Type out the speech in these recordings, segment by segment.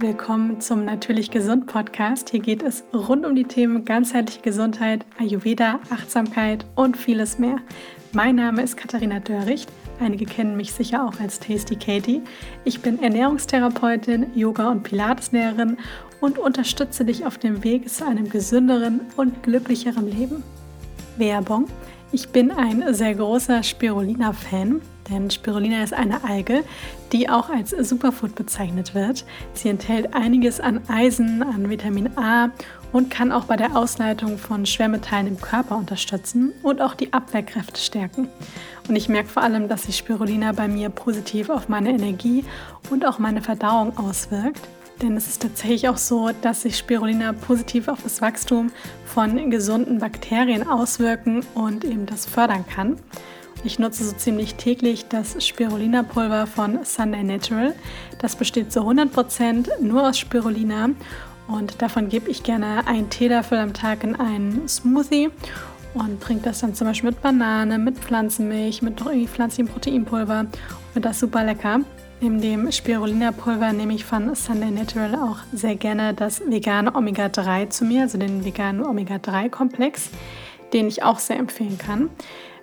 willkommen zum Natürlich Gesund Podcast. Hier geht es rund um die Themen ganzheitliche Gesundheit, Ayurveda, Achtsamkeit und vieles mehr. Mein Name ist Katharina Dörricht. Einige kennen mich sicher auch als Tasty Katie. Ich bin Ernährungstherapeutin, Yoga- und Pilateslehrerin und unterstütze dich auf dem Weg zu einem gesünderen und glücklicheren Leben. Werbung. Ich bin ein sehr großer Spirulina-Fan, denn Spirulina ist eine Alge, die auch als Superfood bezeichnet wird. Sie enthält einiges an Eisen, an Vitamin A und kann auch bei der Ausleitung von Schwermetallen im Körper unterstützen und auch die Abwehrkräfte stärken. Und ich merke vor allem, dass sich Spirulina bei mir positiv auf meine Energie und auch meine Verdauung auswirkt. Denn es ist tatsächlich auch so, dass sich Spirulina positiv auf das Wachstum von gesunden Bakterien auswirken und eben das fördern kann. Ich nutze so ziemlich täglich das Spirulina-Pulver von Sunday Natural. Das besteht zu 100% nur aus Spirulina und davon gebe ich gerne einen Teelöffel am Tag in einen Smoothie und trinke das dann zum Beispiel mit Banane, mit Pflanzenmilch, mit pflanzlichem Proteinpulver und finde das super lecker. Neben dem Spirulina-Pulver nehme ich von Sunday Natural auch sehr gerne das vegane Omega-3 zu mir, also den veganen Omega-3-Komplex, den ich auch sehr empfehlen kann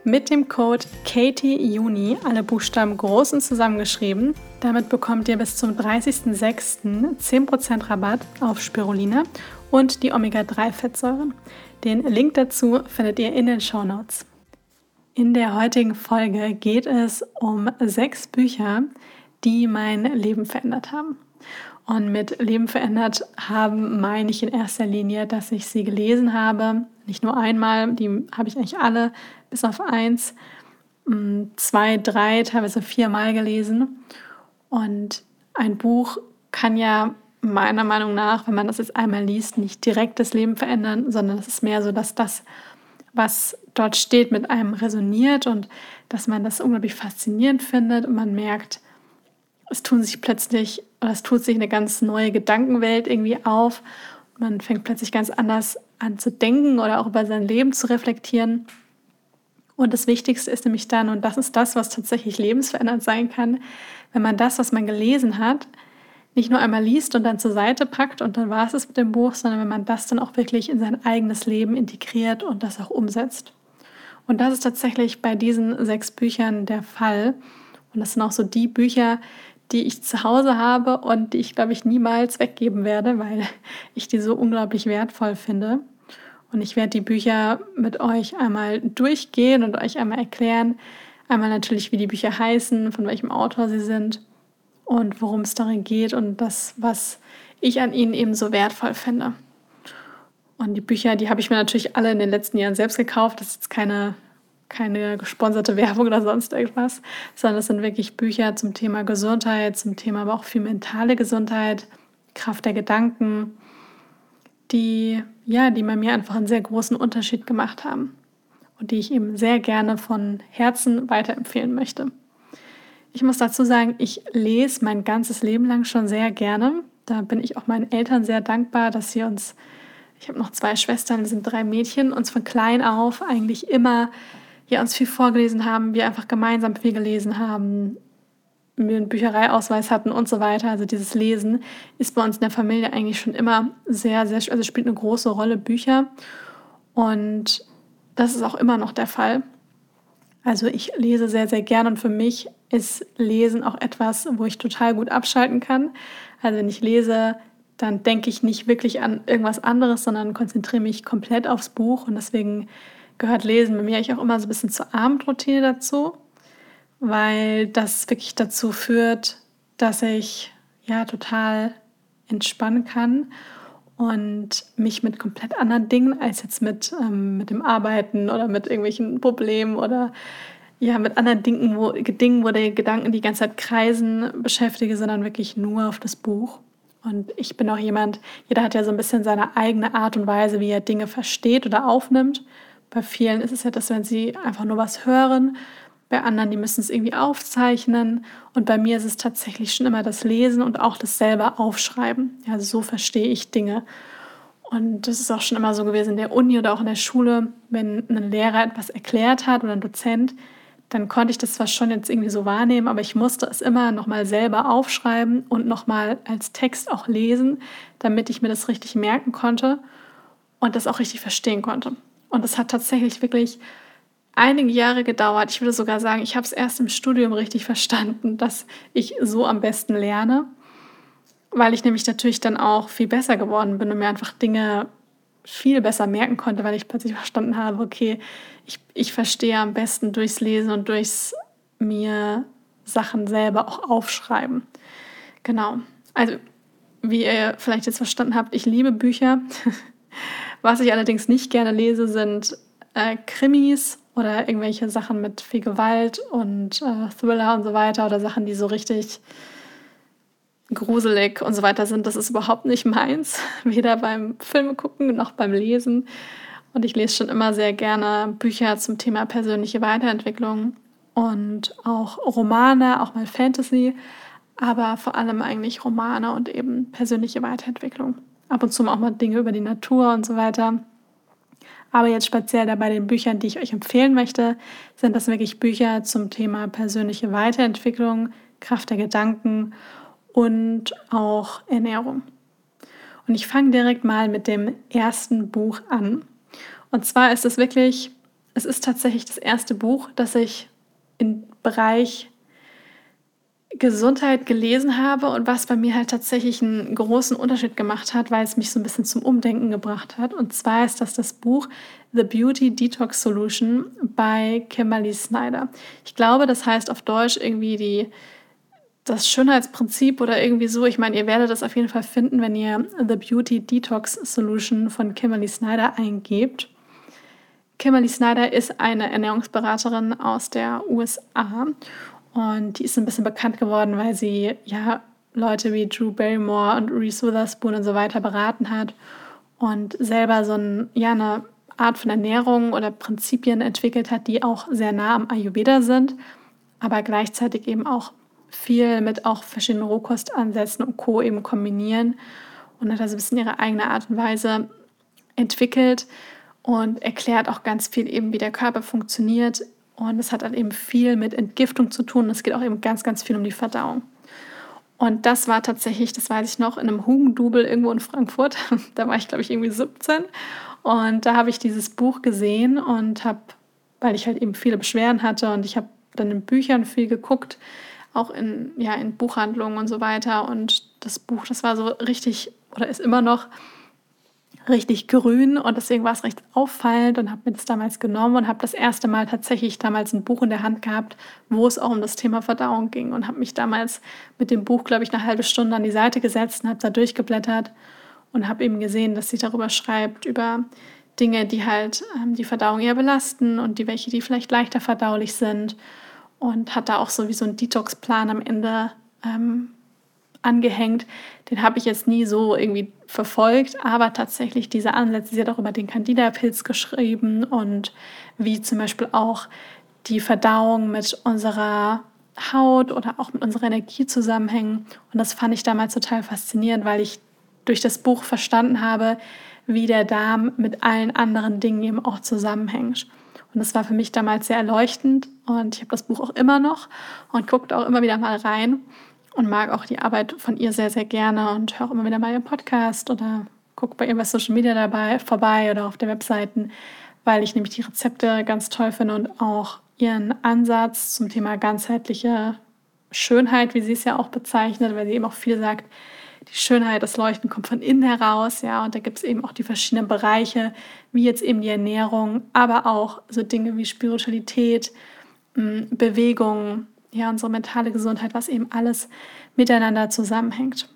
mit dem Code KATIEJUNI, alle Buchstaben groß und zusammengeschrieben. Damit bekommt ihr bis zum 30.06. 10% Rabatt auf Spirulina und die Omega-3-Fettsäuren. Den Link dazu findet ihr in den Show Notes. In der heutigen Folge geht es um sechs Bücher, die mein Leben verändert haben. Und mit Leben verändert haben meine ich in erster Linie, dass ich sie gelesen habe. Nicht nur einmal, die habe ich eigentlich alle bis auf eins, mm, zwei, drei, teilweise viermal gelesen. Und ein Buch kann ja meiner Meinung nach, wenn man das jetzt einmal liest, nicht direkt das Leben verändern, sondern es ist mehr so, dass das, was dort steht, mit einem resoniert und dass man das unglaublich faszinierend findet und man merkt, es tun sich plötzlich, oder es tut sich eine ganz neue Gedankenwelt irgendwie auf. Man fängt plötzlich ganz anders an zu denken oder auch über sein Leben zu reflektieren. Und das Wichtigste ist nämlich dann, und das ist das, was tatsächlich lebensverändernd sein kann, wenn man das, was man gelesen hat, nicht nur einmal liest und dann zur Seite packt und dann war es es mit dem Buch, sondern wenn man das dann auch wirklich in sein eigenes Leben integriert und das auch umsetzt. Und das ist tatsächlich bei diesen sechs Büchern der Fall. Und das sind auch so die Bücher, die ich zu Hause habe und die ich, glaube ich, niemals weggeben werde, weil ich die so unglaublich wertvoll finde. Und ich werde die Bücher mit euch einmal durchgehen und euch einmal erklären. Einmal natürlich, wie die Bücher heißen, von welchem Autor sie sind und worum es darin geht und das, was ich an ihnen eben so wertvoll finde. Und die Bücher, die habe ich mir natürlich alle in den letzten Jahren selbst gekauft. Das ist jetzt keine keine gesponserte Werbung oder sonst irgendwas, sondern es sind wirklich Bücher zum Thema Gesundheit, zum Thema aber auch viel mentale Gesundheit, Kraft der Gedanken, die ja, die bei mir einfach einen sehr großen Unterschied gemacht haben und die ich eben sehr gerne von Herzen weiterempfehlen möchte. Ich muss dazu sagen, ich lese mein ganzes Leben lang schon sehr gerne. Da bin ich auch meinen Eltern sehr dankbar, dass sie uns, ich habe noch zwei Schwestern, wir sind drei Mädchen, uns von klein auf eigentlich immer ja, uns viel vorgelesen haben, wir einfach gemeinsam viel gelesen haben, wir einen Büchereiausweis hatten und so weiter. Also dieses Lesen ist bei uns in der Familie eigentlich schon immer sehr, sehr, also spielt eine große Rolle Bücher. Und das ist auch immer noch der Fall. Also ich lese sehr, sehr gern und für mich ist Lesen auch etwas, wo ich total gut abschalten kann. Also wenn ich lese, dann denke ich nicht wirklich an irgendwas anderes, sondern konzentriere mich komplett aufs Buch und deswegen gehört Lesen bei mir eigentlich auch immer so ein bisschen zur Abendroutine dazu, weil das wirklich dazu führt, dass ich ja total entspannen kann und mich mit komplett anderen Dingen als jetzt mit, ähm, mit dem Arbeiten oder mit irgendwelchen Problemen oder ja, mit anderen Dingen wo, Dingen, wo die Gedanken die ganze Zeit kreisen, beschäftige, sondern wirklich nur auf das Buch. Und ich bin auch jemand, jeder hat ja so ein bisschen seine eigene Art und Weise, wie er Dinge versteht oder aufnimmt. Bei vielen ist es ja, dass wenn sie einfach nur was hören, bei anderen, die müssen es irgendwie aufzeichnen. Und bei mir ist es tatsächlich schon immer das Lesen und auch das selber Aufschreiben. Ja, so verstehe ich Dinge. Und das ist auch schon immer so gewesen in der Uni oder auch in der Schule, wenn ein Lehrer etwas erklärt hat oder ein Dozent, dann konnte ich das zwar schon jetzt irgendwie so wahrnehmen, aber ich musste es immer nochmal selber aufschreiben und nochmal als Text auch lesen, damit ich mir das richtig merken konnte und das auch richtig verstehen konnte. Und das hat tatsächlich wirklich einige Jahre gedauert. Ich würde sogar sagen, ich habe es erst im Studium richtig verstanden, dass ich so am besten lerne, weil ich nämlich natürlich dann auch viel besser geworden bin und mir einfach Dinge viel besser merken konnte, weil ich plötzlich verstanden habe, okay, ich, ich verstehe am besten durchs Lesen und durchs mir Sachen selber auch aufschreiben. Genau. Also, wie ihr vielleicht jetzt verstanden habt, ich liebe Bücher. Was ich allerdings nicht gerne lese, sind äh, Krimis oder irgendwelche Sachen mit viel Gewalt und äh, Thriller und so weiter oder Sachen, die so richtig gruselig und so weiter sind. Das ist überhaupt nicht meins, weder beim Filme gucken noch beim Lesen. Und ich lese schon immer sehr gerne Bücher zum Thema persönliche Weiterentwicklung und auch Romane, auch mal Fantasy, aber vor allem eigentlich Romane und eben persönliche Weiterentwicklung. Ab und zu auch mal Dinge über die Natur und so weiter. Aber jetzt speziell bei den Büchern, die ich euch empfehlen möchte, sind das wirklich Bücher zum Thema persönliche Weiterentwicklung, Kraft der Gedanken und auch Ernährung. Und ich fange direkt mal mit dem ersten Buch an. Und zwar ist es wirklich, es ist tatsächlich das erste Buch, das ich im Bereich Gesundheit gelesen habe und was bei mir halt tatsächlich einen großen Unterschied gemacht hat, weil es mich so ein bisschen zum Umdenken gebracht hat. Und zwar ist das das Buch The Beauty Detox Solution bei Kimberly Snyder. Ich glaube, das heißt auf Deutsch irgendwie die das Schönheitsprinzip oder irgendwie so. Ich meine, ihr werdet das auf jeden Fall finden, wenn ihr The Beauty Detox Solution von Kimberly Snyder eingebt. Kimberly Snyder ist eine Ernährungsberaterin aus der USA und die ist ein bisschen bekannt geworden, weil sie ja Leute wie Drew Barrymore und Reese Witherspoon und so weiter beraten hat und selber so ein, ja, eine Art von Ernährung oder Prinzipien entwickelt hat, die auch sehr nah am Ayurveda sind, aber gleichzeitig eben auch viel mit auch verschiedenen Rohkostansätzen und Co. eben kombinieren und hat also ein bisschen ihre eigene Art und Weise entwickelt und erklärt auch ganz viel eben, wie der Körper funktioniert und es hat halt eben viel mit Entgiftung zu tun. Es geht auch eben ganz, ganz viel um die Verdauung. Und das war tatsächlich, das weiß ich noch, in einem Hugendubel irgendwo in Frankfurt. da war ich, glaube ich, irgendwie 17. Und da habe ich dieses Buch gesehen und habe, weil ich halt eben viele Beschwerden hatte und ich habe dann in Büchern viel geguckt, auch in, ja, in Buchhandlungen und so weiter. Und das Buch, das war so richtig, oder ist immer noch richtig grün und deswegen war es recht auffallend und habe mir das damals genommen und habe das erste Mal tatsächlich damals ein Buch in der Hand gehabt, wo es auch um das Thema Verdauung ging und habe mich damals mit dem Buch, glaube ich, eine halbe Stunde an die Seite gesetzt und habe da durchgeblättert und habe eben gesehen, dass sie darüber schreibt, über Dinge, die halt ähm, die Verdauung eher belasten und die welche, die vielleicht leichter verdaulich sind und hat da auch so wie so einen Detox-Plan am Ende ähm, angehängt. Den habe ich jetzt nie so irgendwie verfolgt, aber tatsächlich diese Ansätze, sie hat auch über den Candida-Pilz geschrieben und wie zum Beispiel auch die Verdauung mit unserer Haut oder auch mit unserer Energie zusammenhängen. Und das fand ich damals total faszinierend, weil ich durch das Buch verstanden habe, wie der Darm mit allen anderen Dingen eben auch zusammenhängt. Und das war für mich damals sehr erleuchtend und ich habe das Buch auch immer noch und guckt auch immer wieder mal rein und mag auch die Arbeit von ihr sehr, sehr gerne und höre immer wieder mal ihren Podcast oder gucke bei ihr bei Social Media dabei vorbei oder auf der Webseiten, weil ich nämlich die Rezepte ganz toll finde und auch ihren Ansatz zum Thema ganzheitliche Schönheit, wie sie es ja auch bezeichnet, weil sie eben auch viel sagt, die Schönheit, das Leuchten kommt von innen heraus, ja, und da gibt es eben auch die verschiedenen Bereiche, wie jetzt eben die Ernährung, aber auch so Dinge wie Spiritualität, Bewegung, ja, unsere mentale Gesundheit, was eben alles miteinander zusammenhängt.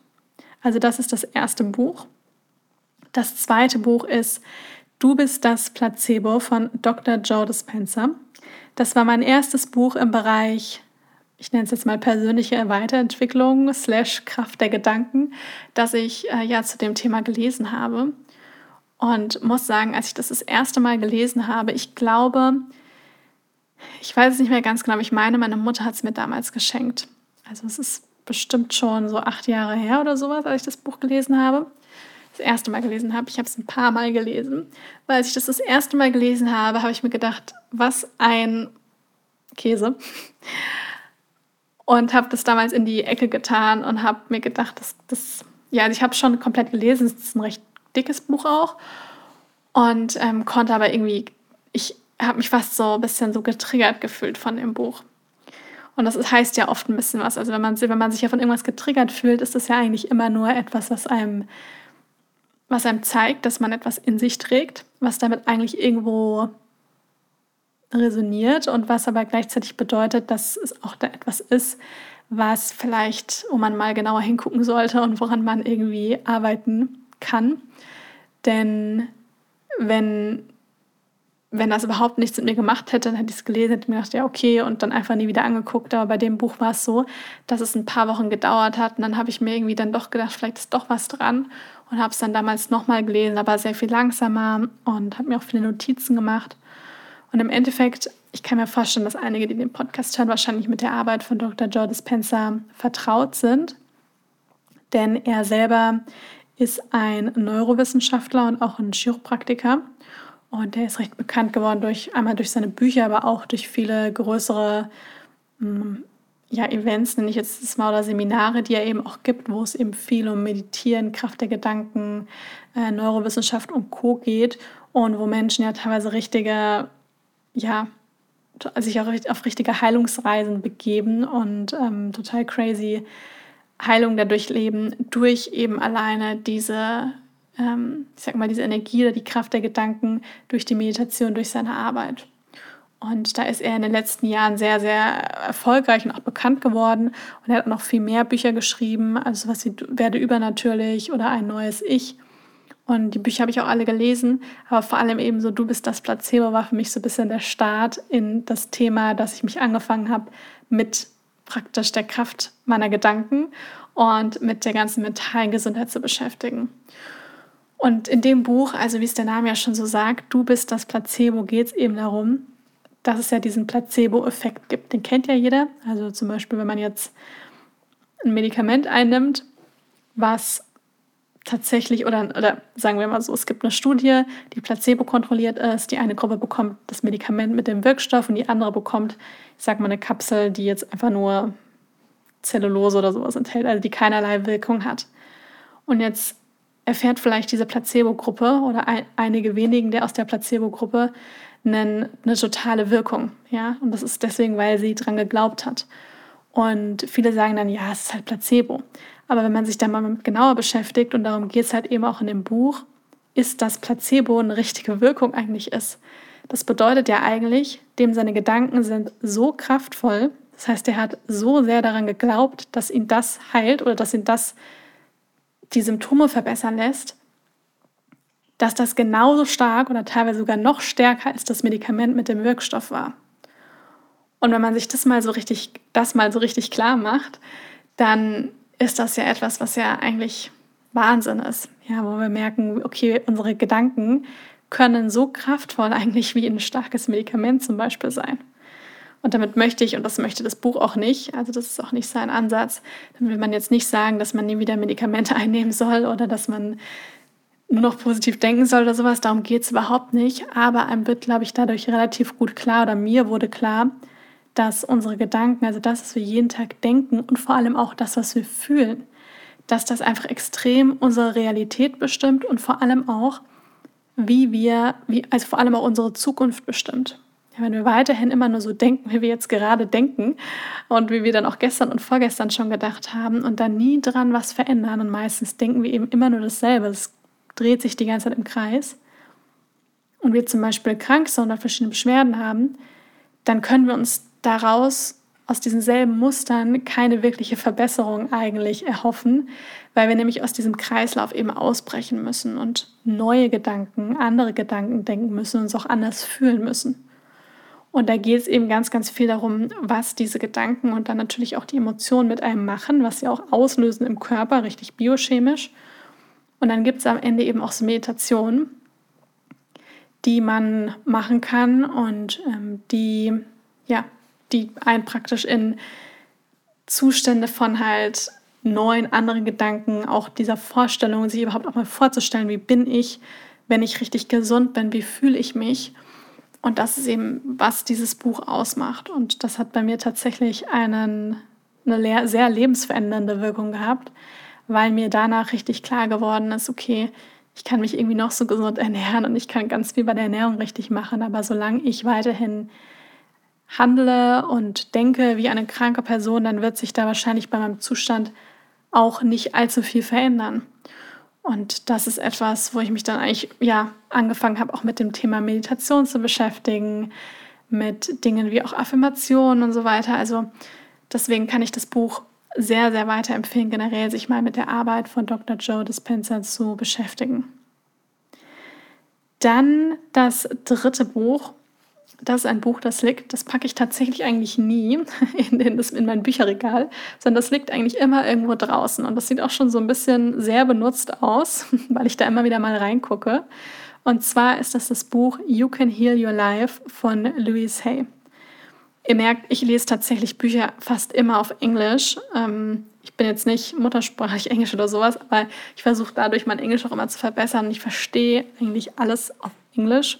Also das ist das erste Buch. Das zweite Buch ist Du bist das Placebo von Dr. Joe Dispenza. Das war mein erstes Buch im Bereich, ich nenne es jetzt mal persönliche Weiterentwicklung slash Kraft der Gedanken, das ich äh, ja zu dem Thema gelesen habe. Und muss sagen, als ich das das erste Mal gelesen habe, ich glaube, ich weiß es nicht mehr ganz genau, aber ich meine, meine Mutter hat es mir damals geschenkt. Also es ist bestimmt schon so acht Jahre her oder sowas, als ich das Buch gelesen habe. Das erste Mal gelesen habe. Ich habe es ein paar Mal gelesen. Weil als ich das das erste Mal gelesen habe, habe ich mir gedacht, was ein Käse. Und habe das damals in die Ecke getan und habe mir gedacht, das, das ja, also ich habe schon komplett gelesen, es ist ein recht dickes Buch auch. Und ähm, konnte aber irgendwie, ich habe mich fast so ein bisschen so getriggert gefühlt von dem Buch. Und das heißt ja oft ein bisschen was. Also wenn man, wenn man sich ja von irgendwas getriggert fühlt, ist das ja eigentlich immer nur etwas, was einem, was einem zeigt, dass man etwas in sich trägt, was damit eigentlich irgendwo resoniert und was aber gleichzeitig bedeutet, dass es auch da etwas ist, was vielleicht, wo man mal genauer hingucken sollte und woran man irgendwie arbeiten kann. Denn wenn, wenn das überhaupt nichts mit mir gemacht hätte, dann hätte ich es gelesen, hätte mir gedacht, ja, okay, und dann einfach nie wieder angeguckt. Aber bei dem Buch war es so, dass es ein paar Wochen gedauert hat. Und dann habe ich mir irgendwie dann doch gedacht, vielleicht ist doch was dran. Und habe es dann damals nochmal gelesen, aber sehr viel langsamer und habe mir auch viele Notizen gemacht. Und im Endeffekt, ich kann mir vorstellen, dass einige, die den Podcast hören, wahrscheinlich mit der Arbeit von Dr. Joe Dispenza vertraut sind. Denn er selber ist ein Neurowissenschaftler und auch ein Chiropraktiker. Und er ist recht bekannt geworden durch einmal durch seine Bücher, aber auch durch viele größere mm, ja, Events, nenne ich jetzt das mal, oder Seminare, die er eben auch gibt, wo es eben viel um Meditieren, Kraft der Gedanken, äh, Neurowissenschaft und Co. geht und wo Menschen ja teilweise richtige ja, sich auch auf richtige Heilungsreisen begeben und ähm, total crazy Heilung dadurch leben, durch eben alleine diese, ähm, ich sag mal, diese Energie oder die Kraft der Gedanken durch die Meditation, durch seine Arbeit. Und da ist er in den letzten Jahren sehr, sehr erfolgreich und auch bekannt geworden. Und er hat auch noch viel mehr Bücher geschrieben, also was wie Werde übernatürlich oder ein neues Ich. Und die Bücher habe ich auch alle gelesen, aber vor allem eben so Du bist das Placebo war für mich so ein bisschen der Start in das Thema, dass ich mich angefangen habe mit praktisch der Kraft meiner Gedanken und mit der ganzen mentalen Gesundheit zu beschäftigen. Und in dem Buch, also wie es der Name ja schon so sagt, Du bist das Placebo, geht es eben darum, dass es ja diesen Placebo-Effekt gibt. Den kennt ja jeder. Also zum Beispiel, wenn man jetzt ein Medikament einnimmt, was tatsächlich, oder, oder sagen wir mal so, es gibt eine Studie, die placebo kontrolliert ist. Die eine Gruppe bekommt das Medikament mit dem Wirkstoff und die andere bekommt, ich sag mal, eine Kapsel, die jetzt einfach nur Zellulose oder sowas enthält, also die keinerlei Wirkung hat. Und jetzt erfährt vielleicht diese Placebo-Gruppe oder ein, einige wenigen der aus der Placebo-Gruppe eine, eine totale Wirkung. Ja? Und das ist deswegen, weil sie dran geglaubt hat. Und viele sagen dann, ja, es ist halt Placebo. Aber wenn man sich da mal genauer beschäftigt, und darum geht es halt eben auch in dem Buch, ist, dass Placebo eine richtige Wirkung eigentlich ist. Das bedeutet ja eigentlich, dem seine Gedanken sind so kraftvoll, das heißt, er hat so sehr daran geglaubt, dass ihn das heilt oder dass ihn das die Symptome verbessern lässt, dass das genauso stark oder teilweise sogar noch stärker als das Medikament mit dem Wirkstoff war. Und wenn man sich das mal so richtig, das mal so richtig klar macht, dann ist das ja etwas, was ja eigentlich Wahnsinn ist. Ja, wo wir merken, okay, unsere Gedanken können so kraftvoll eigentlich wie ein starkes Medikament zum Beispiel sein. Und damit möchte ich, und das möchte das Buch auch nicht, also das ist auch nicht sein Ansatz, dann will man jetzt nicht sagen, dass man nie wieder Medikamente einnehmen soll oder dass man nur noch positiv denken soll oder sowas. Darum geht es überhaupt nicht. Aber einem wird, glaube ich, dadurch relativ gut klar, oder mir wurde klar, dass unsere Gedanken, also das, was wir jeden Tag denken und vor allem auch das, was wir fühlen, dass das einfach extrem unsere Realität bestimmt und vor allem auch, wie wir, wie, also vor allem auch unsere Zukunft bestimmt. Wenn wir weiterhin immer nur so denken, wie wir jetzt gerade denken und wie wir dann auch gestern und vorgestern schon gedacht haben und dann nie dran was verändern. Und meistens denken wir eben immer nur dasselbe, es dreht sich die ganze Zeit im Kreis. Und wir zum Beispiel krank sind oder verschiedene Beschwerden haben, dann können wir uns daraus aus diesen selben Mustern keine wirkliche Verbesserung eigentlich erhoffen, weil wir nämlich aus diesem Kreislauf eben ausbrechen müssen und neue Gedanken, andere Gedanken denken müssen und uns auch anders fühlen müssen. Und da geht es eben ganz, ganz viel darum, was diese Gedanken und dann natürlich auch die Emotionen mit einem machen, was sie auch auslösen im Körper, richtig biochemisch. Und dann gibt es am Ende eben auch so Meditationen, die man machen kann und ähm, die ja die einen praktisch in Zustände von halt neuen, anderen Gedanken, auch dieser Vorstellung, sich überhaupt auch mal vorzustellen, wie bin ich, wenn ich richtig gesund bin, wie fühle ich mich, und das ist eben, was dieses Buch ausmacht. Und das hat bei mir tatsächlich einen, eine sehr lebensverändernde Wirkung gehabt, weil mir danach richtig klar geworden ist, okay, ich kann mich irgendwie noch so gesund ernähren und ich kann ganz viel bei der Ernährung richtig machen, aber solange ich weiterhin handle und denke wie eine kranke Person, dann wird sich da wahrscheinlich bei meinem Zustand auch nicht allzu viel verändern. Und das ist etwas, wo ich mich dann eigentlich ja angefangen habe, auch mit dem Thema Meditation zu beschäftigen, mit Dingen wie auch Affirmationen und so weiter. Also deswegen kann ich das Buch sehr, sehr weiterempfehlen, generell sich mal mit der Arbeit von Dr. Joe Dispenza zu beschäftigen. Dann das dritte Buch. Das ist ein Buch, das liegt, das packe ich tatsächlich eigentlich nie in, in, in mein Bücherregal, sondern das liegt eigentlich immer irgendwo draußen. Und das sieht auch schon so ein bisschen sehr benutzt aus, weil ich da immer wieder mal reingucke. Und zwar ist das das Buch You Can Heal Your Life von Louise Hay. Ihr merkt, ich lese tatsächlich Bücher fast immer auf Englisch. Ähm, ich bin jetzt nicht muttersprachlich Englisch oder sowas, aber ich versuche dadurch mein Englisch auch immer zu verbessern. Ich verstehe eigentlich alles auf Englisch.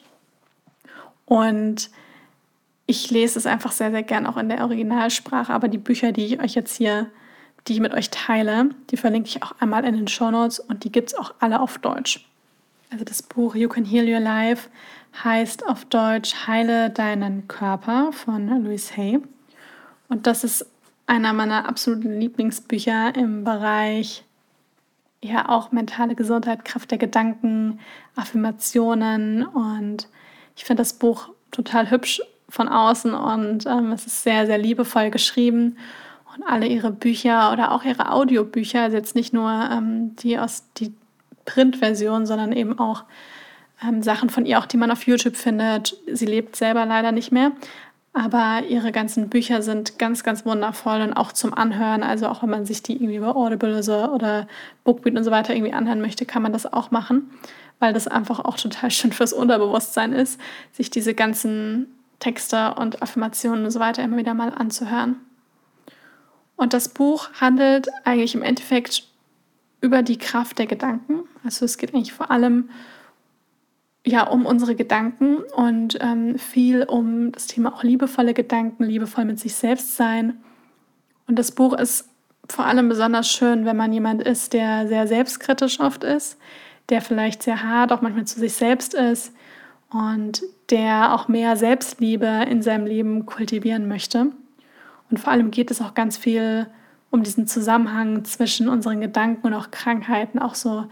Und ich lese es einfach sehr, sehr gern auch in der Originalsprache. Aber die Bücher, die ich euch jetzt hier, die ich mit euch teile, die verlinke ich auch einmal in den Show Notes und die gibt es auch alle auf Deutsch. Also das Buch You Can Heal Your Life heißt auf Deutsch Heile deinen Körper von Louise Hay. Und das ist einer meiner absoluten Lieblingsbücher im Bereich ja auch mentale Gesundheit, Kraft der Gedanken, Affirmationen und ich finde das Buch total hübsch von außen und ähm, es ist sehr, sehr liebevoll geschrieben und alle ihre Bücher oder auch ihre Audiobücher, also jetzt nicht nur ähm, die aus die Printversion, sondern eben auch ähm, Sachen von ihr, auch die man auf YouTube findet. Sie lebt selber leider nicht mehr, aber ihre ganzen Bücher sind ganz, ganz wundervoll und auch zum Anhören. Also auch wenn man sich die irgendwie über Audible oder Bookbeat und so weiter irgendwie anhören möchte, kann man das auch machen, weil das einfach auch total schön fürs Unterbewusstsein ist, sich diese ganzen Texte und Affirmationen und so weiter immer wieder mal anzuhören. Und das Buch handelt eigentlich im Endeffekt über die Kraft der Gedanken. Also es geht eigentlich vor allem ja, um unsere Gedanken und ähm, viel um das Thema auch liebevolle Gedanken, liebevoll mit sich selbst sein. Und das Buch ist vor allem besonders schön, wenn man jemand ist, der sehr selbstkritisch oft ist, der vielleicht sehr hart auch manchmal zu sich selbst ist und der auch mehr Selbstliebe in seinem Leben kultivieren möchte. Und vor allem geht es auch ganz viel um diesen Zusammenhang zwischen unseren Gedanken und auch Krankheiten, auch so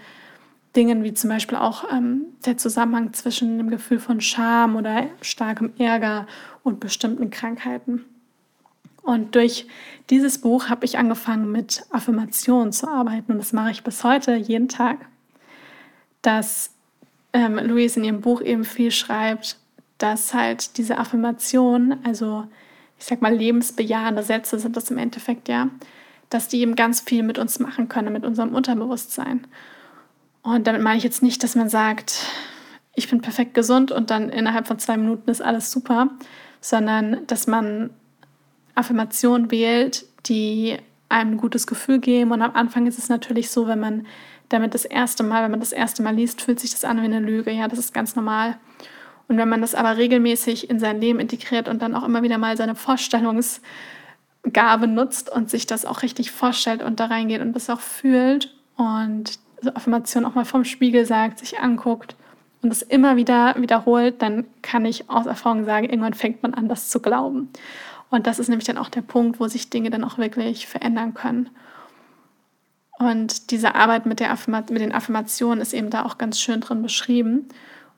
Dingen wie zum Beispiel auch ähm, der Zusammenhang zwischen dem Gefühl von Scham oder starkem Ärger und bestimmten Krankheiten. Und durch dieses Buch habe ich angefangen mit Affirmationen zu arbeiten und das mache ich bis heute jeden Tag. Dass ähm, Louise in ihrem Buch eben viel schreibt, dass halt diese Affirmationen, also ich sag mal lebensbejahende Sätze sind das im Endeffekt ja, dass die eben ganz viel mit uns machen können, mit unserem Unterbewusstsein. Und damit meine ich jetzt nicht, dass man sagt, ich bin perfekt gesund und dann innerhalb von zwei Minuten ist alles super, sondern dass man Affirmationen wählt, die einem ein gutes Gefühl geben. Und am Anfang ist es natürlich so, wenn man damit das erste Mal, wenn man das erste Mal liest, fühlt sich das an wie eine Lüge. Ja, das ist ganz normal. Und wenn man das aber regelmäßig in sein Leben integriert und dann auch immer wieder mal seine Vorstellungsgabe nutzt und sich das auch richtig vorstellt und da reingeht und das auch fühlt und also Affirmation auch mal vom Spiegel sagt, sich anguckt und es immer wieder wiederholt, dann kann ich aus Erfahrung sagen, irgendwann fängt man an, das zu glauben. Und das ist nämlich dann auch der Punkt, wo sich Dinge dann auch wirklich verändern können. Und diese Arbeit mit, der mit den Affirmationen ist eben da auch ganz schön drin beschrieben.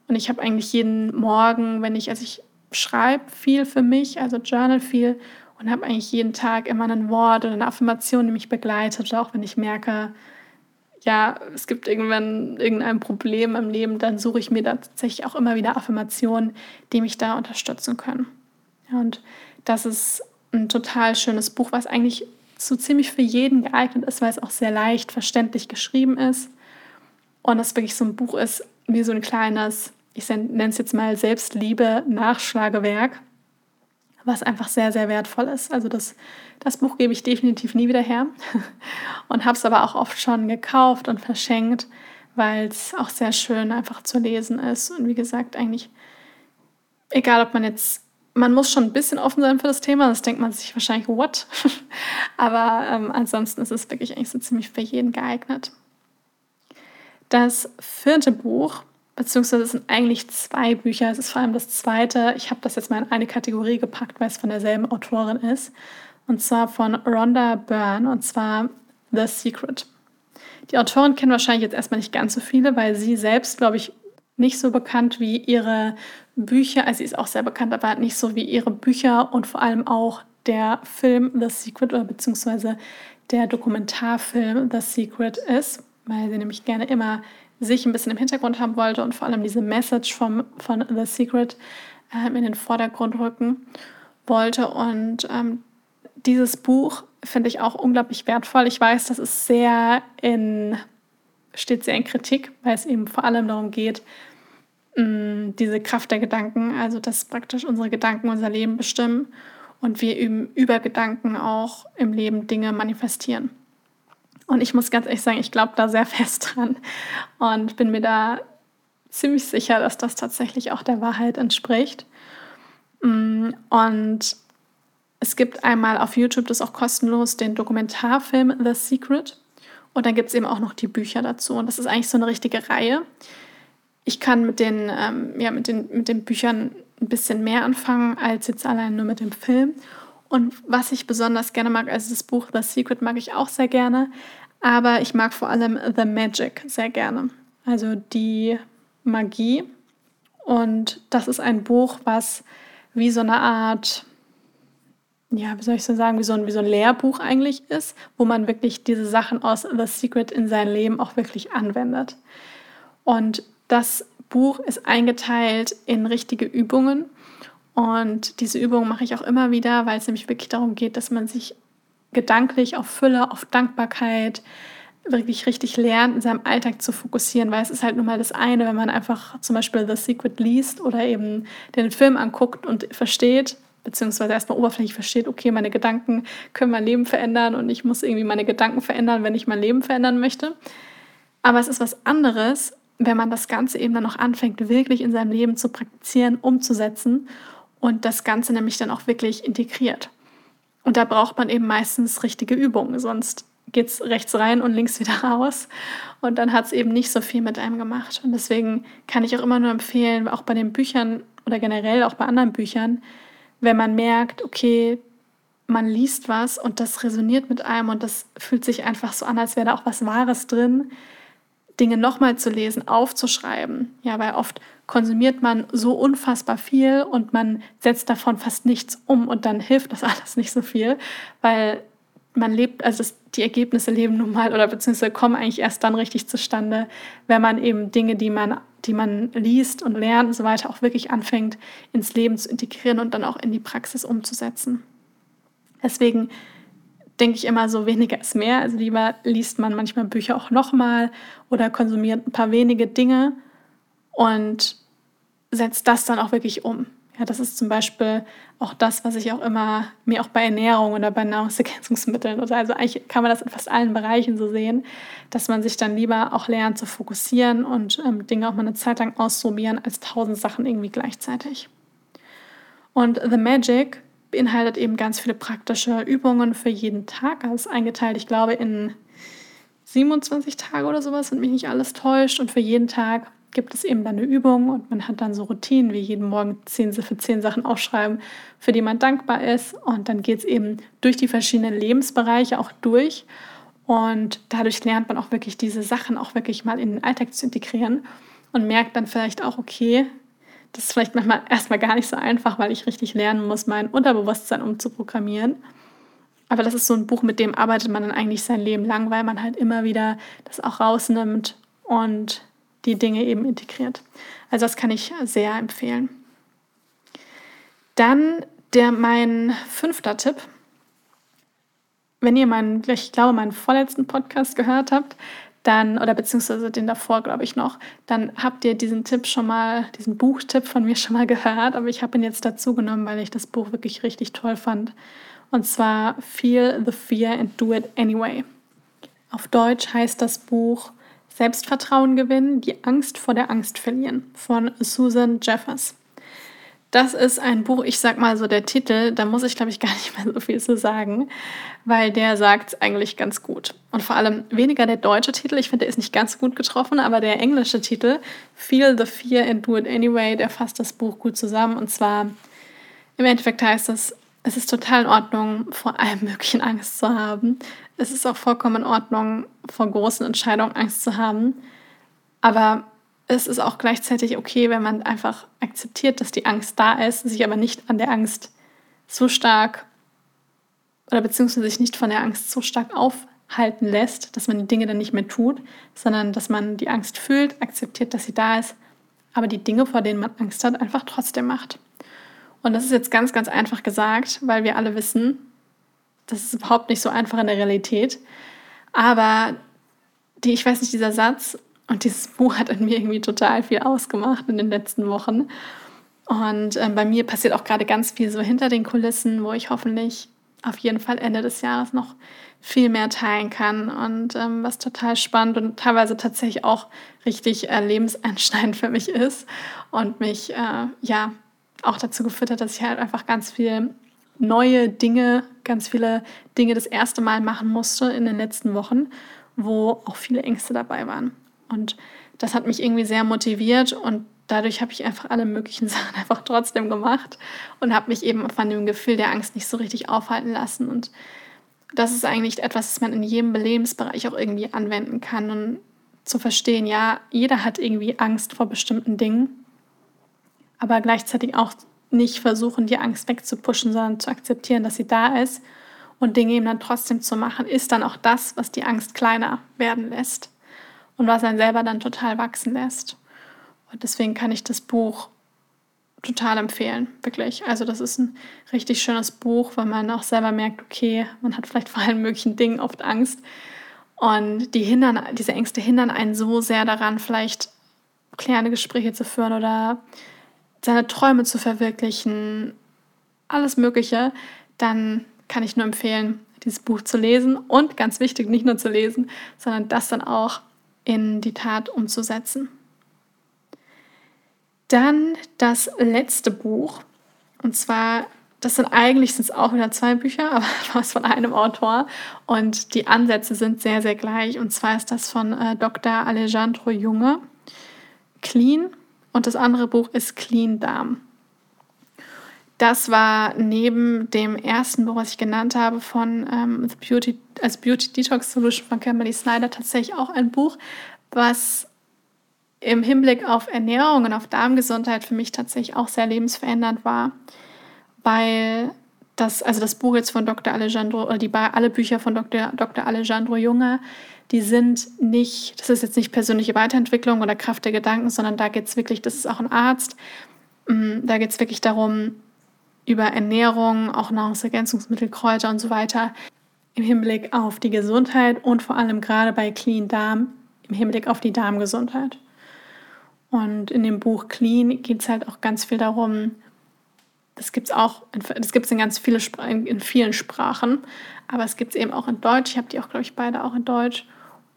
Und ich habe eigentlich jeden Morgen, wenn ich, also ich schreibe viel für mich, also journal viel und habe eigentlich jeden Tag immer ein Wort oder eine Affirmation, die mich begleitet. Auch wenn ich merke, ja, es gibt irgendwann irgendein Problem im Leben, dann suche ich mir da tatsächlich auch immer wieder Affirmationen, die mich da unterstützen können. Ja, und das ist ein total schönes Buch, was eigentlich so ziemlich für jeden geeignet ist, weil es auch sehr leicht verständlich geschrieben ist. Und es wirklich so ein Buch ist, wie so ein kleines, ich nenne es jetzt mal Selbstliebe-Nachschlagewerk, was einfach sehr, sehr wertvoll ist. Also das, das Buch gebe ich definitiv nie wieder her und habe es aber auch oft schon gekauft und verschenkt, weil es auch sehr schön einfach zu lesen ist. Und wie gesagt, eigentlich egal ob man jetzt, man muss schon ein bisschen offen sein für das Thema, das denkt man sich wahrscheinlich, what? Aber ähm, ansonsten ist es wirklich eigentlich so ziemlich für jeden geeignet. Das vierte Buch, beziehungsweise es sind eigentlich zwei Bücher, es ist vor allem das zweite. Ich habe das jetzt mal in eine Kategorie gepackt, weil es von derselben Autorin ist. Und zwar von Rhonda Byrne, und zwar The Secret. Die Autorin kennen wahrscheinlich jetzt erstmal nicht ganz so viele, weil sie selbst, glaube ich, nicht so bekannt wie ihre Bücher, also sie ist auch sehr bekannt, aber nicht so wie ihre Bücher und vor allem auch der Film The Secret oder beziehungsweise der Dokumentarfilm The Secret ist, weil sie nämlich gerne immer sich ein bisschen im Hintergrund haben wollte und vor allem diese Message vom, von The Secret äh, in den Vordergrund rücken wollte. Und ähm, dieses Buch finde ich auch unglaublich wertvoll. Ich weiß, das ist sehr in, steht sehr in Kritik, weil es eben vor allem darum geht, mh, diese Kraft der Gedanken, also dass praktisch unsere Gedanken unser Leben bestimmen und wir eben über Gedanken auch im Leben Dinge manifestieren. Und ich muss ganz ehrlich sagen, ich glaube da sehr fest dran und bin mir da ziemlich sicher, dass das tatsächlich auch der Wahrheit entspricht. Und es gibt einmal auf YouTube, das auch kostenlos, den Dokumentarfilm The Secret. Und dann gibt es eben auch noch die Bücher dazu. Und das ist eigentlich so eine richtige Reihe. Ich kann mit den, ähm, ja, mit den, mit den Büchern ein bisschen mehr anfangen als jetzt allein nur mit dem Film. Und was ich besonders gerne mag, also das Buch The Secret mag ich auch sehr gerne, aber ich mag vor allem The Magic sehr gerne. Also die Magie. Und das ist ein Buch, was wie so eine Art ja, wie soll ich so sagen, wie so, ein, wie so ein Lehrbuch eigentlich ist, wo man wirklich diese Sachen aus The Secret in sein Leben auch wirklich anwendet. Und das Buch ist eingeteilt in richtige Übungen. Und diese Übungen mache ich auch immer wieder, weil es nämlich wirklich darum geht, dass man sich gedanklich auf Fülle, auf Dankbarkeit wirklich richtig lernt, in seinem Alltag zu fokussieren, weil es ist halt nun mal das eine, wenn man einfach zum Beispiel The Secret liest oder eben den Film anguckt und versteht, beziehungsweise erstmal oberflächlich versteht, okay, meine Gedanken können mein Leben verändern und ich muss irgendwie meine Gedanken verändern, wenn ich mein Leben verändern möchte. Aber es ist was anderes, wenn man das Ganze eben dann noch anfängt, wirklich in seinem Leben zu praktizieren, umzusetzen und das Ganze nämlich dann auch wirklich integriert. Und da braucht man eben meistens richtige Übungen, sonst geht es rechts rein und links wieder raus. Und dann hat es eben nicht so viel mit einem gemacht. Und deswegen kann ich auch immer nur empfehlen, auch bei den Büchern oder generell auch bei anderen Büchern, wenn man merkt, okay, man liest was und das resoniert mit einem und das fühlt sich einfach so an, als wäre da auch was Wahres drin, Dinge nochmal zu lesen, aufzuschreiben. Ja, weil oft konsumiert man so unfassbar viel und man setzt davon fast nichts um und dann hilft das alles nicht so viel, weil man lebt, also die Ergebnisse leben nun mal oder beziehungsweise kommen eigentlich erst dann richtig zustande, wenn man eben Dinge, die man, die man liest und lernt und so weiter, auch wirklich anfängt, ins Leben zu integrieren und dann auch in die Praxis umzusetzen. Deswegen denke ich immer so, weniger ist mehr. Also lieber liest man manchmal Bücher auch nochmal oder konsumiert ein paar wenige Dinge und setzt das dann auch wirklich um. Ja, das ist zum Beispiel auch das, was ich auch immer mir auch bei Ernährung oder bei Nahrungsergänzungsmitteln oder also eigentlich kann man das in fast allen Bereichen so sehen, dass man sich dann lieber auch lernt zu fokussieren und ähm, Dinge auch mal eine Zeit lang ausprobieren als tausend Sachen irgendwie gleichzeitig. Und The Magic beinhaltet eben ganz viele praktische Übungen für jeden Tag. Das ist eingeteilt, ich glaube, in 27 Tage oder sowas, wenn mich nicht alles täuscht. Und für jeden Tag gibt es eben dann eine Übung und man hat dann so Routinen, wie jeden Morgen zehn, für zehn Sachen aufschreiben, für die man dankbar ist. Und dann geht es eben durch die verschiedenen Lebensbereiche auch durch. Und dadurch lernt man auch wirklich diese Sachen auch wirklich mal in den Alltag zu integrieren und merkt dann vielleicht auch, okay, das ist vielleicht manchmal erstmal gar nicht so einfach, weil ich richtig lernen muss, mein Unterbewusstsein umzuprogrammieren. Aber das ist so ein Buch, mit dem arbeitet man dann eigentlich sein Leben lang, weil man halt immer wieder das auch rausnimmt und die Dinge eben integriert. Also das kann ich sehr empfehlen. Dann der mein fünfter Tipp. Wenn ihr meinen, ich glaube, meinen vorletzten Podcast gehört habt, dann, oder beziehungsweise den davor, glaube ich noch, dann habt ihr diesen Tipp schon mal, diesen Buchtipp von mir schon mal gehört, aber ich habe ihn jetzt dazu genommen, weil ich das Buch wirklich richtig toll fand. Und zwar Feel the Fear and Do It Anyway. Auf Deutsch heißt das Buch Selbstvertrauen gewinnen, die Angst vor der Angst verlieren von Susan Jeffers. Das ist ein Buch, ich sag mal so der Titel, da muss ich glaube ich gar nicht mehr so viel zu sagen, weil der sagt es eigentlich ganz gut. Und vor allem weniger der deutsche Titel, ich finde, der ist nicht ganz gut getroffen, aber der englische Titel, Feel the Fear and Do It Anyway, der fasst das Buch gut zusammen. Und zwar, im Endeffekt heißt es, es ist total in Ordnung, vor allem möglichen Angst zu haben. Es ist auch vollkommen in Ordnung, vor großen Entscheidungen Angst zu haben. Aber es ist auch gleichzeitig okay, wenn man einfach akzeptiert, dass die Angst da ist, sich aber nicht an der Angst so stark oder beziehungsweise sich nicht von der Angst so stark aufhalten lässt, dass man die Dinge dann nicht mehr tut, sondern dass man die Angst fühlt, akzeptiert, dass sie da ist, aber die Dinge, vor denen man Angst hat, einfach trotzdem macht. Und das ist jetzt ganz, ganz einfach gesagt, weil wir alle wissen, das ist überhaupt nicht so einfach in der Realität. Aber die, ich weiß nicht, dieser Satz, und dieses Buch hat in mir irgendwie total viel ausgemacht in den letzten Wochen. Und äh, bei mir passiert auch gerade ganz viel so hinter den Kulissen, wo ich hoffentlich auf jeden Fall Ende des Jahres noch viel mehr teilen kann und ähm, was total spannend und teilweise tatsächlich auch richtig äh, lebenseinschneidend für mich ist und mich äh, ja auch dazu geführt hat, dass ich halt einfach ganz viel neue Dinge, ganz viele Dinge das erste Mal machen musste in den letzten Wochen, wo auch viele Ängste dabei waren. Und das hat mich irgendwie sehr motiviert und dadurch habe ich einfach alle möglichen Sachen einfach trotzdem gemacht und habe mich eben von dem Gefühl der Angst nicht so richtig aufhalten lassen. Und das ist eigentlich etwas, das man in jedem Lebensbereich auch irgendwie anwenden kann und zu verstehen, ja, jeder hat irgendwie Angst vor bestimmten Dingen, aber gleichzeitig auch nicht versuchen, die Angst wegzupuschen, sondern zu akzeptieren, dass sie da ist und Dinge eben dann trotzdem zu machen, ist dann auch das, was die Angst kleiner werden lässt und was einen selber dann total wachsen lässt. Und deswegen kann ich das Buch total empfehlen, wirklich. Also das ist ein richtig schönes Buch, weil man auch selber merkt, okay, man hat vielleicht vor allen möglichen Dingen oft Angst. Und die hindern, diese Ängste hindern einen so sehr daran, vielleicht klärende Gespräche zu führen oder seine Träume zu verwirklichen, alles Mögliche, dann kann ich nur empfehlen, dieses Buch zu lesen und ganz wichtig, nicht nur zu lesen, sondern das dann auch in die Tat umzusetzen. Dann das letzte Buch, und zwar, das sind eigentlich sind es auch wieder zwei Bücher, aber was von einem Autor. Und die Ansätze sind sehr, sehr gleich. Und zwar ist das von äh, Dr. Alejandro Junge, Clean. Und das andere Buch ist Clean Darm. Das war neben dem ersten Buch, was ich genannt habe, von ähm, The Beauty, als Beauty Detox Solution von Kimberly Snyder tatsächlich auch ein Buch, was im Hinblick auf Ernährung und auf Darmgesundheit für mich tatsächlich auch sehr lebensverändernd war, weil das, also das Buch jetzt von Dr. Alejandro, oder die alle Bücher von Dr. Dr. Alejandro Junge, die sind nicht, das ist jetzt nicht persönliche Weiterentwicklung oder Kraft der Gedanken, sondern da geht es wirklich, das ist auch ein Arzt, mm, da geht es wirklich darum, über Ernährung, auch Nahrungsergänzungsmittel, Kräuter und so weiter im Hinblick auf die Gesundheit und vor allem gerade bei Clean Darm im Hinblick auf die Darmgesundheit. Und in dem Buch Clean geht es halt auch ganz viel darum, das gibt es auch, das gibt es in ganz viele in vielen Sprachen, aber es gibt es eben auch in Deutsch. Ich habe die auch, glaube ich, beide auch in Deutsch.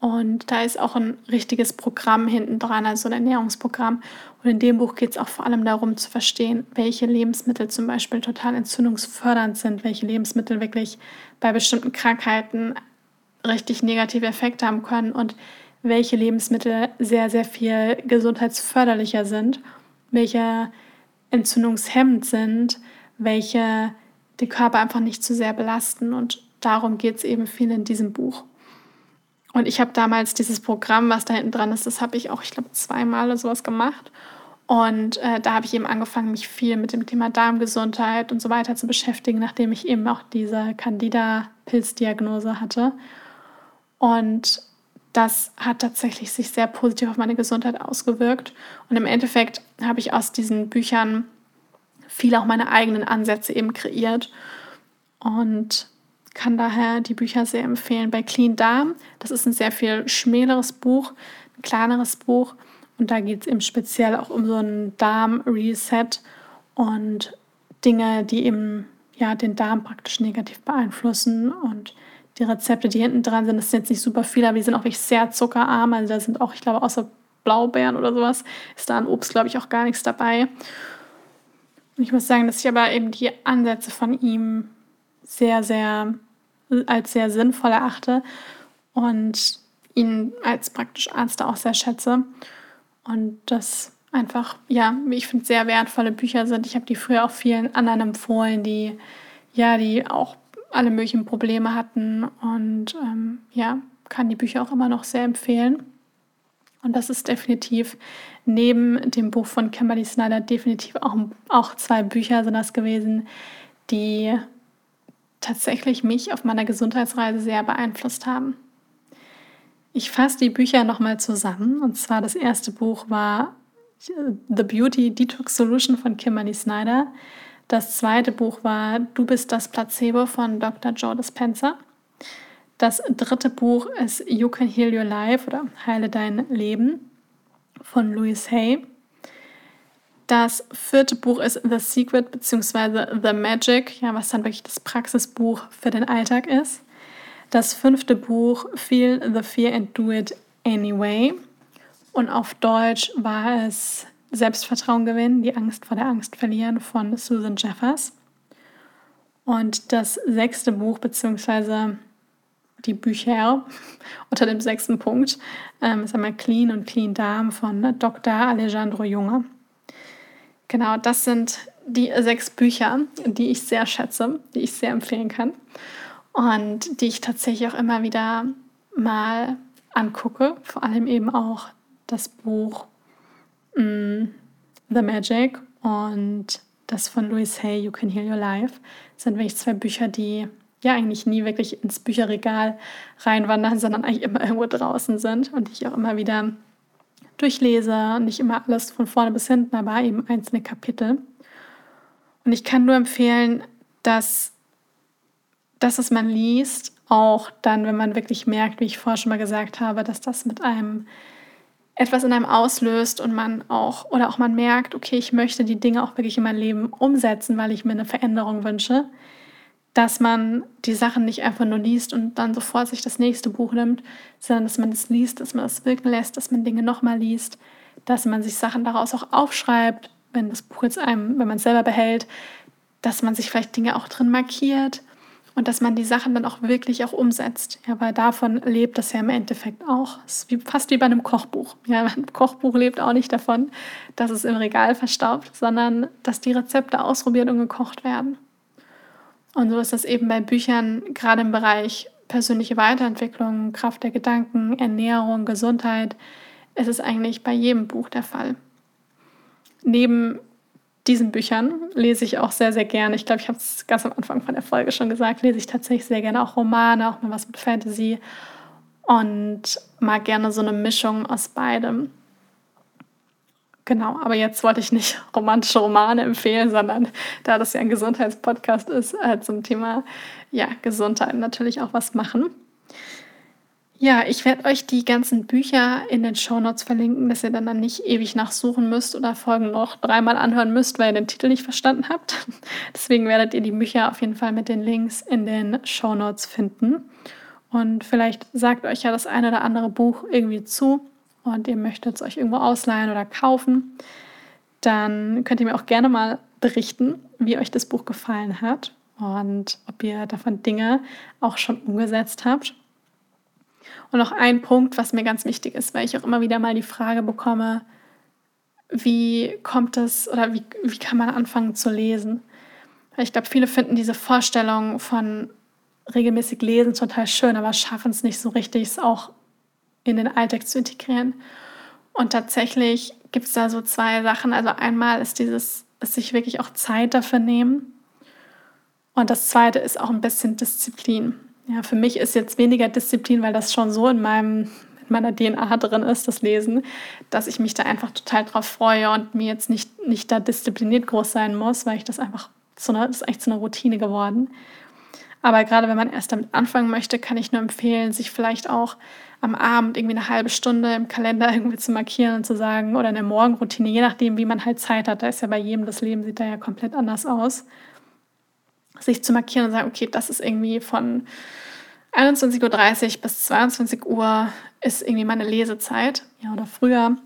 Und da ist auch ein richtiges Programm hinten dran, also ein Ernährungsprogramm. Und in dem Buch geht es auch vor allem darum zu verstehen, welche Lebensmittel zum Beispiel total entzündungsfördernd sind, welche Lebensmittel wirklich bei bestimmten Krankheiten richtig negative Effekte haben können und welche Lebensmittel sehr, sehr viel gesundheitsförderlicher sind, welche entzündungshemmend sind, welche den Körper einfach nicht zu sehr belasten. Und darum geht es eben viel in diesem Buch. Und ich habe damals dieses Programm, was da hinten dran ist, das habe ich auch, ich glaube, zweimal oder sowas gemacht. Und äh, da habe ich eben angefangen, mich viel mit dem Thema Darmgesundheit und so weiter zu beschäftigen, nachdem ich eben auch diese Candida-Pilzdiagnose hatte. Und das hat tatsächlich sich sehr positiv auf meine Gesundheit ausgewirkt. Und im Endeffekt habe ich aus diesen Büchern viel auch meine eigenen Ansätze eben kreiert. Und kann daher die Bücher sehr empfehlen. Bei Clean Darm, das ist ein sehr viel schmäleres Buch, ein kleineres Buch. Und da geht es eben speziell auch um so einen Darm-Reset und Dinge, die eben ja, den Darm praktisch negativ beeinflussen. Und die Rezepte, die hinten dran sind, das sind jetzt nicht super viele, aber die sind auch wirklich sehr zuckerarm. Also da sind auch, ich glaube, außer Blaubeeren oder sowas, ist da an Obst, glaube ich, auch gar nichts dabei. Und ich muss sagen, dass ich aber eben die Ansätze von ihm sehr, sehr als sehr sinnvoll erachte und ihn als praktisch Arzt auch sehr schätze. Und das einfach, ja, ich finde, sehr wertvolle Bücher sind. Ich habe die früher auch vielen anderen empfohlen, die ja, die auch alle möglichen Probleme hatten und ähm, ja, kann die Bücher auch immer noch sehr empfehlen. Und das ist definitiv neben dem Buch von Kimberly Snyder definitiv auch, auch zwei Bücher sind das gewesen, die tatsächlich mich auf meiner Gesundheitsreise sehr beeinflusst haben. Ich fasse die Bücher nochmal zusammen. Und zwar das erste Buch war äh, The Beauty Detox Solution von Kimberly Snyder. Das zweite Buch war Du bist das Placebo von Dr. Joe Dispenza. Das dritte Buch ist You Can Heal Your Life oder Heile dein Leben von Louise Hay. Das vierte Buch ist The Secret bzw. The Magic, ja, was dann wirklich das Praxisbuch für den Alltag ist. Das fünfte Buch Feel the Fear and Do It Anyway. Und auf Deutsch war es Selbstvertrauen gewinnen, die Angst vor der Angst verlieren von Susan Jeffers. Und das sechste Buch, beziehungsweise die Bücher unter dem sechsten Punkt, ähm, ist einmal Clean und Clean Darm von Dr. Alejandro Junge. Genau, das sind die sechs Bücher, die ich sehr schätze, die ich sehr empfehlen kann und die ich tatsächlich auch immer wieder mal angucke. Vor allem eben auch das Buch mm, The Magic und das von Louis Hay, You Can Heal Your Life. Sind wirklich zwei Bücher, die ja eigentlich nie wirklich ins Bücherregal reinwandern, sondern eigentlich immer irgendwo draußen sind und die ich auch immer wieder durchlese. Nicht immer alles von vorne bis hinten, aber eben einzelne Kapitel. Und ich kann nur empfehlen, dass das, was man liest, auch dann, wenn man wirklich merkt, wie ich vorher schon mal gesagt habe, dass das mit einem etwas in einem auslöst und man auch oder auch man merkt, okay, ich möchte die Dinge auch wirklich in mein Leben umsetzen, weil ich mir eine Veränderung wünsche, dass man die Sachen nicht einfach nur liest und dann sofort sich das nächste Buch nimmt, sondern dass man es liest, dass man es wirken lässt, dass man Dinge nochmal liest, dass man sich Sachen daraus auch aufschreibt, wenn das Buch jetzt einem, wenn man es selber behält, dass man sich vielleicht Dinge auch drin markiert und dass man die Sachen dann auch wirklich auch umsetzt. Ja, weil davon lebt das ja im Endeffekt auch. Es ist wie, fast wie bei einem Kochbuch. Ja, ein Kochbuch lebt auch nicht davon, dass es im Regal verstaubt, sondern dass die Rezepte ausprobiert und gekocht werden. Und so ist das eben bei Büchern, gerade im Bereich persönliche Weiterentwicklung, Kraft der Gedanken, Ernährung, Gesundheit, ist es eigentlich bei jedem Buch der Fall. Neben diesen Büchern lese ich auch sehr, sehr gerne. Ich glaube, ich habe es ganz am Anfang von der Folge schon gesagt, lese ich tatsächlich sehr gerne auch Romane, auch mal was mit Fantasy und mag gerne so eine Mischung aus beidem. Genau, aber jetzt wollte ich nicht romantische Romane empfehlen, sondern da das ja ein Gesundheitspodcast ist, äh, zum Thema ja, Gesundheit natürlich auch was machen. Ja, ich werde euch die ganzen Bücher in den Shownotes verlinken, dass ihr dann, dann nicht ewig nachsuchen müsst oder Folgen noch dreimal anhören müsst, weil ihr den Titel nicht verstanden habt. Deswegen werdet ihr die Bücher auf jeden Fall mit den Links in den Shownotes finden. Und vielleicht sagt euch ja das eine oder andere Buch irgendwie zu und ihr möchtet es euch irgendwo ausleihen oder kaufen. Dann könnt ihr mir auch gerne mal berichten, wie euch das Buch gefallen hat und ob ihr davon Dinge auch schon umgesetzt habt und noch ein Punkt, was mir ganz wichtig ist, weil ich auch immer wieder mal die Frage bekomme, wie kommt es oder wie, wie kann man anfangen zu lesen? Ich glaube, viele finden diese Vorstellung von regelmäßig Lesen total schön, aber schaffen es nicht so richtig, es auch in den Alltag zu integrieren. Und tatsächlich gibt es da so zwei Sachen. Also einmal ist dieses, ist sich wirklich auch Zeit dafür nehmen. Und das zweite ist auch ein bisschen Disziplin. Ja, für mich ist jetzt weniger Disziplin, weil das schon so in meinem in meiner DNA drin ist, das Lesen, dass ich mich da einfach total drauf freue und mir jetzt nicht, nicht da diszipliniert groß sein muss, weil ich das einfach so eine, das ist echt so eine Routine geworden. Aber gerade wenn man erst damit anfangen möchte, kann ich nur empfehlen, sich vielleicht auch am Abend irgendwie eine halbe Stunde im Kalender irgendwie zu markieren und zu sagen, oder in der Morgenroutine, je nachdem, wie man halt Zeit hat. Da ist ja bei jedem das Leben sieht da ja komplett anders aus sich zu markieren und sagen, okay, das ist irgendwie von 21.30 Uhr bis 22 Uhr ist irgendwie meine Lesezeit, ja, oder früher,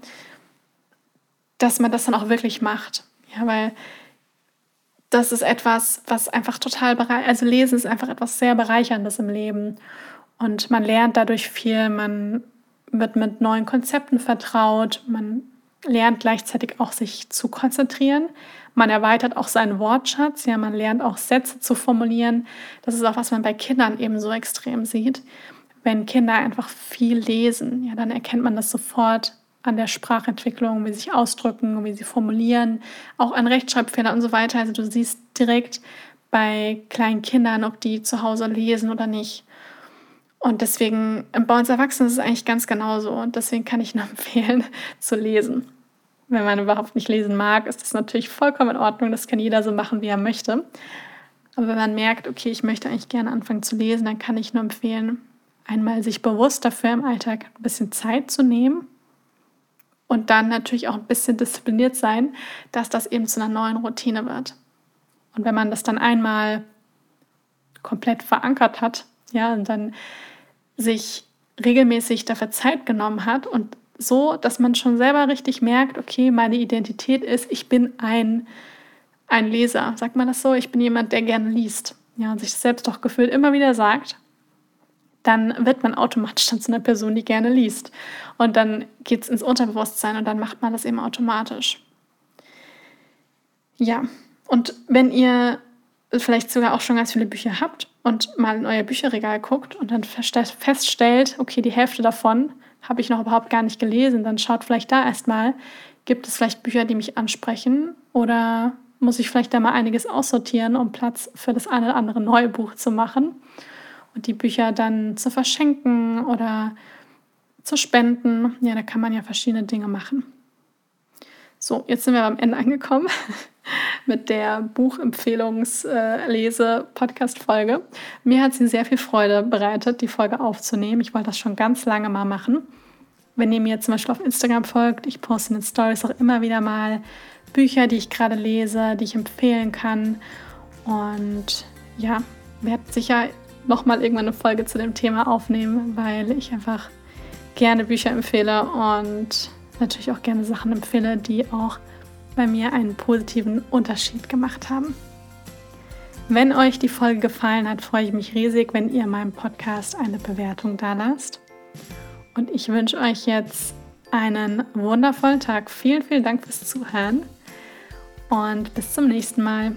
dass man das dann auch wirklich macht. Ja, weil das ist etwas, was einfach total bereichert. Also Lesen ist einfach etwas sehr Bereicherndes im Leben. Und man lernt dadurch viel, man wird mit neuen Konzepten vertraut, man lernt gleichzeitig auch sich zu konzentrieren. Man erweitert auch seinen Wortschatz, ja, man lernt auch Sätze zu formulieren. Das ist auch was man bei Kindern eben so extrem sieht. Wenn Kinder einfach viel lesen, ja, dann erkennt man das sofort an der Sprachentwicklung, wie sie sich ausdrücken, wie sie formulieren, auch an Rechtschreibfehlern und so weiter. Also du siehst direkt bei kleinen Kindern, ob die zu Hause lesen oder nicht. Und deswegen, bei uns Erwachsenen ist es eigentlich ganz genauso. Und deswegen kann ich nur empfehlen, zu lesen. Wenn man überhaupt nicht lesen mag, ist das natürlich vollkommen in Ordnung. Das kann jeder so machen, wie er möchte. Aber wenn man merkt, okay, ich möchte eigentlich gerne anfangen zu lesen, dann kann ich nur empfehlen, einmal sich bewusst dafür im Alltag ein bisschen Zeit zu nehmen und dann natürlich auch ein bisschen diszipliniert sein, dass das eben zu einer neuen Routine wird. Und wenn man das dann einmal komplett verankert hat, ja, und dann sich regelmäßig dafür Zeit genommen hat und so, dass man schon selber richtig merkt, okay, meine Identität ist, ich bin ein, ein Leser. Sagt man das so? Ich bin jemand, der gerne liest. Ja, und sich das selbst doch gefühlt immer wieder sagt, dann wird man automatisch dann zu einer Person, die gerne liest. Und dann geht es ins Unterbewusstsein und dann macht man das eben automatisch. Ja, und wenn ihr vielleicht sogar auch schon ganz viele Bücher habt und mal in euer Bücherregal guckt und dann feststellt, okay, die Hälfte davon habe ich noch überhaupt gar nicht gelesen, dann schaut vielleicht da erstmal, gibt es vielleicht Bücher, die mich ansprechen oder muss ich vielleicht da mal einiges aussortieren, um Platz für das eine oder andere neue Buch zu machen und die Bücher dann zu verschenken oder zu spenden. Ja, da kann man ja verschiedene Dinge machen. So, jetzt sind wir am Ende angekommen mit der Buchempfehlungslese-Podcast-Folge. Mir hat sie sehr viel Freude bereitet, die Folge aufzunehmen. Ich wollte das schon ganz lange mal machen. Wenn ihr mir zum Beispiel auf Instagram folgt, ich poste in den Stories auch immer wieder mal Bücher, die ich gerade lese, die ich empfehlen kann. Und ja, werde sicher nochmal irgendwann eine Folge zu dem Thema aufnehmen, weil ich einfach gerne Bücher empfehle und natürlich auch gerne Sachen empfehle, die auch bei mir einen positiven Unterschied gemacht haben. Wenn euch die Folge gefallen hat, freue ich mich riesig, wenn ihr meinem Podcast eine Bewertung da lasst. Und ich wünsche euch jetzt einen wundervollen Tag. Vielen, vielen Dank fürs Zuhören und bis zum nächsten Mal.